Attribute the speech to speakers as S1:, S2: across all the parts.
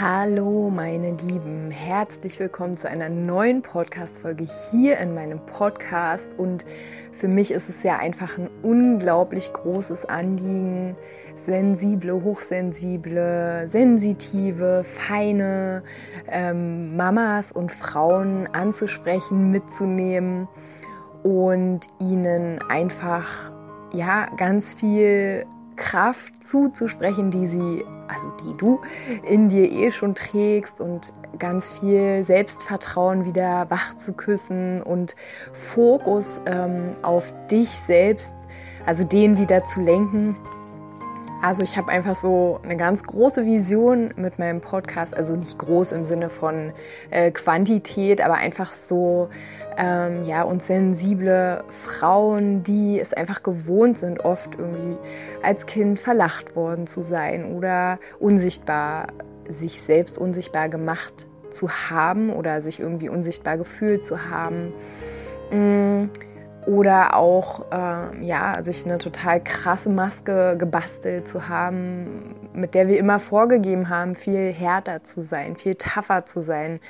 S1: Hallo meine Lieben, herzlich willkommen zu einer neuen Podcast-Folge hier in meinem Podcast. Und für mich ist es ja einfach ein unglaublich großes Anliegen, sensible, hochsensible, sensitive, feine ähm, Mamas und Frauen anzusprechen, mitzunehmen und ihnen einfach ja ganz viel Kraft zuzusprechen, die sie, also die du in dir eh schon trägst und ganz viel Selbstvertrauen wieder wach zu küssen und Fokus ähm, auf dich selbst, also den wieder zu lenken. Also ich habe einfach so eine ganz große Vision mit meinem Podcast, also nicht groß im Sinne von äh, Quantität, aber einfach so ähm, ja, und sensible Frauen, die es einfach gewohnt sind, oft irgendwie als Kind verlacht worden zu sein oder unsichtbar, sich selbst unsichtbar gemacht zu haben oder sich irgendwie unsichtbar gefühlt zu haben. Mm, oder auch äh, ja, sich eine total krasse Maske gebastelt zu haben, mit der wir immer vorgegeben haben, viel härter zu sein, viel tougher zu sein,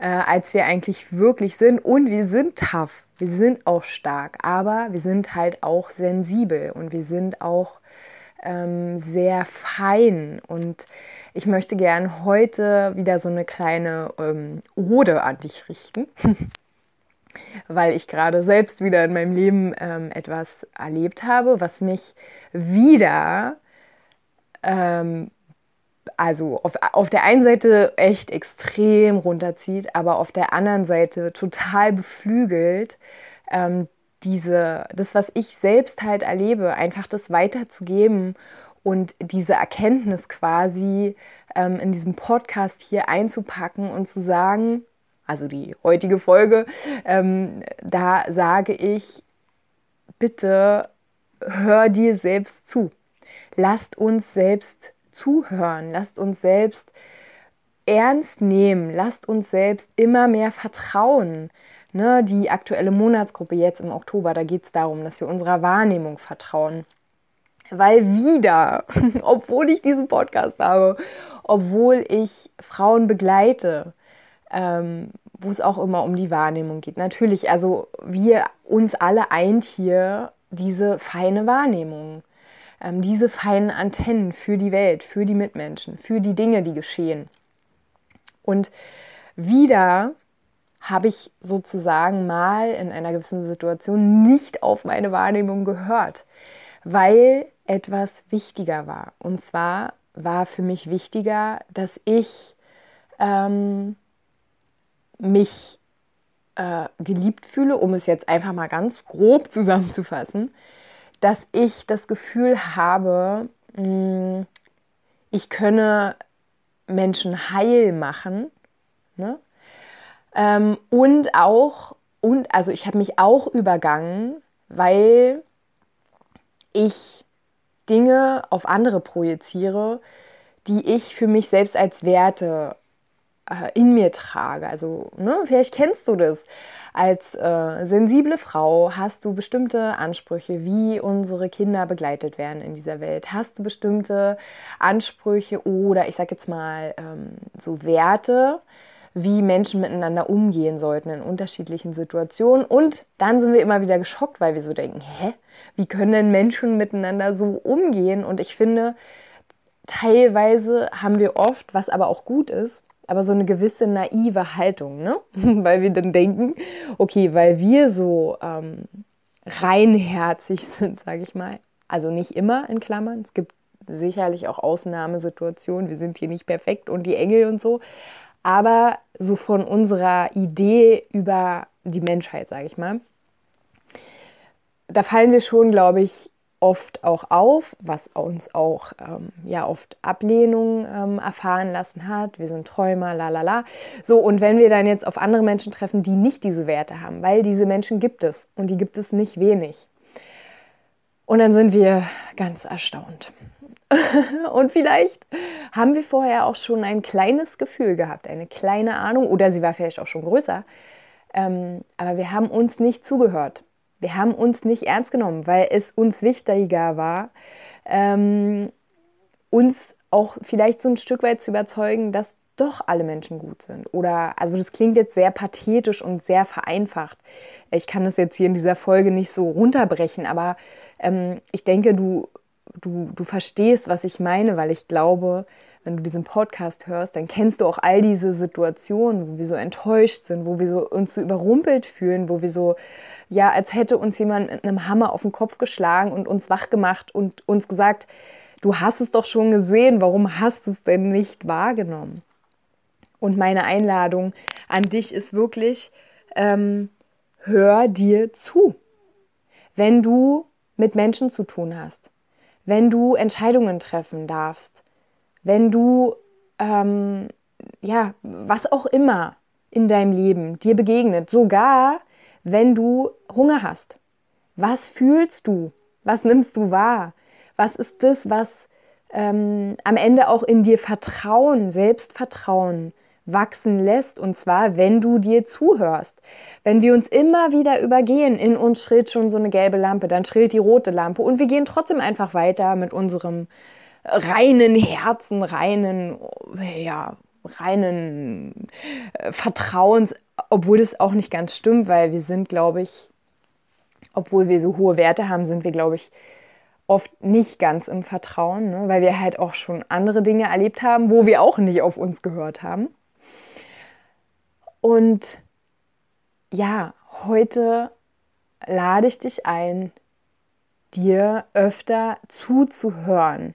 S1: äh, als wir eigentlich wirklich sind. Und wir sind tough, wir sind auch stark, aber wir sind halt auch sensibel und wir sind auch ähm, sehr fein. Und ich möchte gern heute wieder so eine kleine ähm, Ode an dich richten. weil ich gerade selbst wieder in meinem Leben ähm, etwas erlebt habe, was mich wieder ähm, also auf, auf der einen Seite echt extrem runterzieht, aber auf der anderen Seite total beflügelt, ähm, diese, das, was ich selbst halt erlebe, einfach das weiterzugeben und diese Erkenntnis quasi ähm, in diesem Podcast hier einzupacken und zu sagen, also die heutige Folge, ähm, da sage ich, bitte hör dir selbst zu. Lasst uns selbst zuhören, lasst uns selbst ernst nehmen, lasst uns selbst immer mehr vertrauen. Ne, die aktuelle Monatsgruppe jetzt im Oktober, da geht es darum, dass wir unserer Wahrnehmung vertrauen. Weil wieder, obwohl ich diesen Podcast habe, obwohl ich Frauen begleite, ähm, wo es auch immer um die Wahrnehmung geht. Natürlich, also wir uns alle eint hier diese feine Wahrnehmung ähm, diese feinen Antennen für die Welt, für die Mitmenschen, für die Dinge, die geschehen. Und wieder habe ich sozusagen mal in einer gewissen Situation nicht auf meine Wahrnehmung gehört, weil etwas wichtiger war. Und zwar war für mich wichtiger, dass ich ähm, mich äh, geliebt fühle, um es jetzt einfach mal ganz grob zusammenzufassen, dass ich das Gefühl habe, mm, ich könne Menschen heil machen. Ne? Ähm, und auch, und also ich habe mich auch übergangen, weil ich Dinge auf andere projiziere, die ich für mich selbst als Werte in mir trage. Also, ne, vielleicht kennst du das. Als äh, sensible Frau hast du bestimmte Ansprüche, wie unsere Kinder begleitet werden in dieser Welt. Hast du bestimmte Ansprüche oder ich sage jetzt mal ähm, so Werte, wie Menschen miteinander umgehen sollten in unterschiedlichen Situationen. Und dann sind wir immer wieder geschockt, weil wir so denken, hä, wie können denn Menschen miteinander so umgehen? Und ich finde, teilweise haben wir oft, was aber auch gut ist, aber so eine gewisse naive Haltung, ne? weil wir dann denken, okay, weil wir so ähm, reinherzig sind, sage ich mal, also nicht immer in Klammern, es gibt sicherlich auch Ausnahmesituationen, wir sind hier nicht perfekt und die Engel und so, aber so von unserer Idee über die Menschheit, sage ich mal, da fallen wir schon, glaube ich, oft auch auf, was uns auch ähm, ja oft Ablehnung ähm, erfahren lassen hat. Wir sind Träumer, la la la. So, und wenn wir dann jetzt auf andere Menschen treffen, die nicht diese Werte haben, weil diese Menschen gibt es und die gibt es nicht wenig. Und dann sind wir ganz erstaunt. und vielleicht haben wir vorher auch schon ein kleines Gefühl gehabt, eine kleine Ahnung, oder sie war vielleicht auch schon größer. Ähm, aber wir haben uns nicht zugehört. Wir haben uns nicht ernst genommen, weil es uns wichtiger war, ähm, uns auch vielleicht so ein Stück weit zu überzeugen, dass doch alle Menschen gut sind. Oder, also das klingt jetzt sehr pathetisch und sehr vereinfacht. Ich kann das jetzt hier in dieser Folge nicht so runterbrechen, aber ähm, ich denke, du, du, du verstehst, was ich meine, weil ich glaube, wenn du diesen Podcast hörst, dann kennst du auch all diese Situationen, wo wir so enttäuscht sind, wo wir so uns so überrumpelt fühlen, wo wir so, ja, als hätte uns jemand mit einem Hammer auf den Kopf geschlagen und uns wach gemacht und uns gesagt, du hast es doch schon gesehen, warum hast du es denn nicht wahrgenommen? Und meine Einladung an dich ist wirklich, ähm, hör dir zu. Wenn du mit Menschen zu tun hast, wenn du Entscheidungen treffen darfst, wenn du, ähm, ja, was auch immer in deinem Leben dir begegnet, sogar wenn du Hunger hast. Was fühlst du? Was nimmst du wahr? Was ist das, was ähm, am Ende auch in dir Vertrauen, Selbstvertrauen wachsen lässt? Und zwar, wenn du dir zuhörst. Wenn wir uns immer wieder übergehen, in uns schrillt schon so eine gelbe Lampe, dann schrillt die rote Lampe und wir gehen trotzdem einfach weiter mit unserem reinen Herzen, reinen, ja, reinen äh, Vertrauens, obwohl das auch nicht ganz stimmt, weil wir sind, glaube ich, obwohl wir so hohe Werte haben, sind wir, glaube ich, oft nicht ganz im Vertrauen, ne? weil wir halt auch schon andere Dinge erlebt haben, wo wir auch nicht auf uns gehört haben. Und ja, heute lade ich dich ein, dir öfter zuzuhören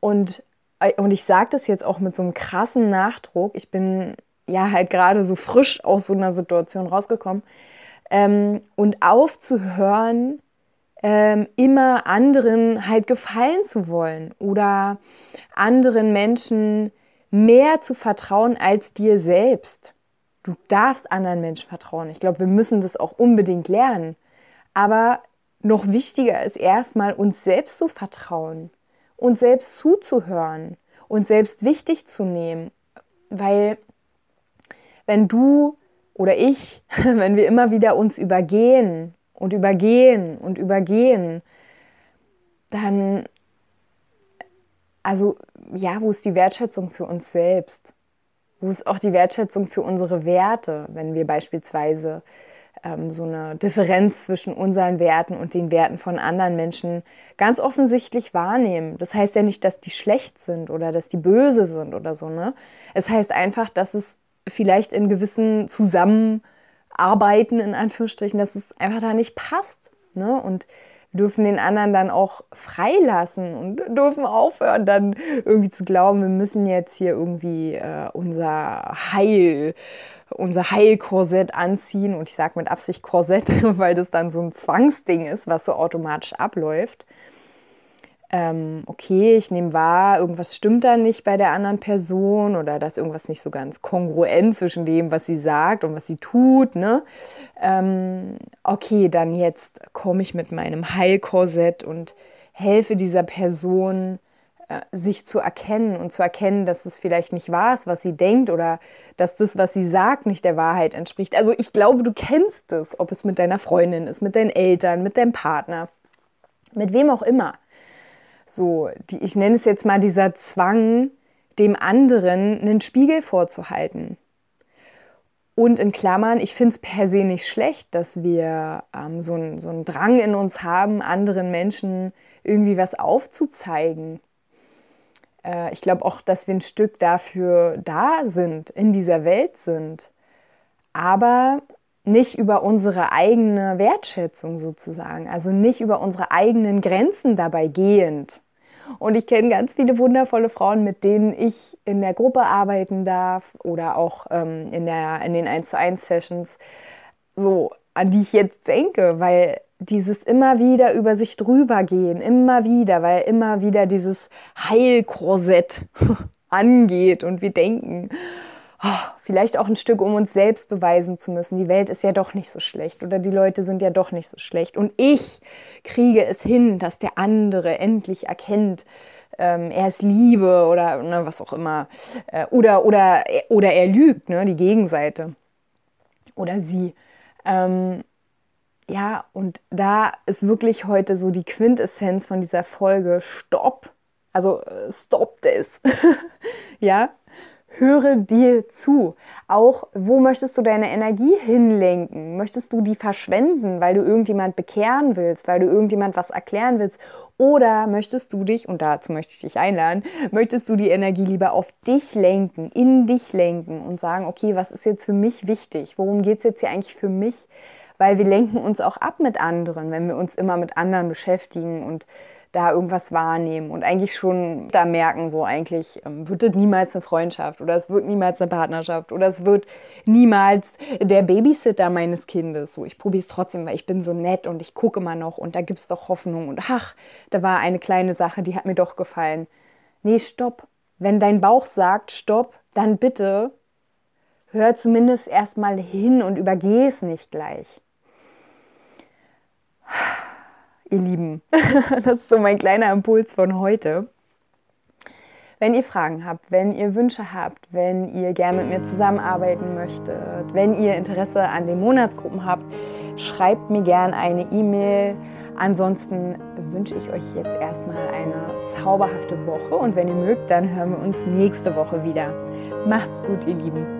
S1: und, äh, und ich sage das jetzt auch mit so einem krassen Nachdruck. Ich bin ja halt gerade so frisch aus so einer Situation rausgekommen. Ähm, und aufzuhören, ähm, immer anderen halt gefallen zu wollen oder anderen Menschen mehr zu vertrauen als dir selbst. Du darfst anderen Menschen vertrauen. Ich glaube, wir müssen das auch unbedingt lernen. Aber noch wichtiger ist erstmal uns selbst zu vertrauen uns selbst zuzuhören, uns selbst wichtig zu nehmen. Weil wenn du oder ich, wenn wir immer wieder uns übergehen und übergehen und übergehen, dann, also ja, wo ist die Wertschätzung für uns selbst? Wo ist auch die Wertschätzung für unsere Werte, wenn wir beispielsweise ähm, so eine Differenz zwischen unseren Werten und den Werten von anderen Menschen ganz offensichtlich wahrnehmen. Das heißt ja nicht, dass die schlecht sind oder dass die böse sind oder so. Ne? Es heißt einfach, dass es vielleicht in gewissen Zusammenarbeiten, in Anführungsstrichen, dass es einfach da nicht passt. Ne? Und dürfen den anderen dann auch freilassen und dürfen aufhören, dann irgendwie zu glauben, wir müssen jetzt hier irgendwie äh, unser Heil unser Heilkorsett anziehen. Und ich sage mit Absicht Korsett, weil das dann so ein Zwangsding ist, was so automatisch abläuft. Ähm, okay, ich nehme wahr, irgendwas stimmt da nicht bei der anderen Person oder dass irgendwas nicht so ganz kongruent zwischen dem, was sie sagt und was sie tut. Ne? Ähm, okay, dann jetzt komme ich mit meinem Heilkorsett und helfe dieser Person äh, sich zu erkennen und zu erkennen, dass es vielleicht nicht wahr ist, was sie denkt oder dass das, was sie sagt, nicht der Wahrheit entspricht. Also ich glaube, du kennst es, ob es mit deiner Freundin ist, mit deinen Eltern, mit deinem Partner, mit wem auch immer. So, die, ich nenne es jetzt mal dieser Zwang, dem anderen einen Spiegel vorzuhalten. Und in Klammern, ich finde es per se nicht schlecht, dass wir ähm, so, ein, so einen Drang in uns haben, anderen Menschen irgendwie was aufzuzeigen äh, ich glaube auch, dass wir ein Stück dafür da sind, in dieser Welt sind, aber nicht über unsere eigene Wertschätzung sozusagen, also nicht über unsere eigenen Grenzen dabei gehend. Und ich kenne ganz viele wundervolle Frauen, mit denen ich in der Gruppe arbeiten darf oder auch ähm, in, der, in den 1 zu 1 Sessions, so, an die ich jetzt denke, weil dieses immer wieder über sich drüber gehen, immer wieder, weil immer wieder dieses Heilkorsett angeht und wir denken, oh, vielleicht auch ein Stück, um uns selbst beweisen zu müssen, die Welt ist ja doch nicht so schlecht oder die Leute sind ja doch nicht so schlecht und ich kriege es hin, dass der andere endlich erkennt, ähm, er ist Liebe oder ne, was auch immer äh, oder oder oder er lügt, ne, die Gegenseite oder sie. Ähm, ja, und da ist wirklich heute so die Quintessenz von dieser Folge Stopp. Also äh, stop this. ja, höre dir zu. Auch, wo möchtest du deine Energie hinlenken? Möchtest du die verschwenden, weil du irgendjemand bekehren willst, weil du irgendjemand was erklären willst? Oder möchtest du dich, und dazu möchte ich dich einladen, möchtest du die Energie lieber auf dich lenken, in dich lenken und sagen, okay, was ist jetzt für mich wichtig? Worum geht es jetzt hier eigentlich für mich? weil wir lenken uns auch ab mit anderen, wenn wir uns immer mit anderen beschäftigen und da irgendwas wahrnehmen und eigentlich schon da merken, so eigentlich ähm, wird es niemals eine Freundschaft oder es wird niemals eine Partnerschaft oder es wird niemals der Babysitter meines Kindes. So, ich probiere es trotzdem, weil ich bin so nett und ich gucke immer noch und da gibt es doch Hoffnung und ach, da war eine kleine Sache, die hat mir doch gefallen. Nee, stopp. Wenn dein Bauch sagt, stopp, dann bitte hör zumindest erstmal hin und übergeh es nicht gleich. Ihr Lieben, das ist so mein kleiner Impuls von heute. Wenn ihr Fragen habt, wenn ihr Wünsche habt, wenn ihr gerne mit mir zusammenarbeiten möchtet, wenn ihr Interesse an den Monatsgruppen habt, schreibt mir gerne eine E-Mail. Ansonsten wünsche ich euch jetzt erstmal eine zauberhafte Woche und wenn ihr mögt, dann hören wir uns nächste Woche wieder. Macht's gut, ihr Lieben.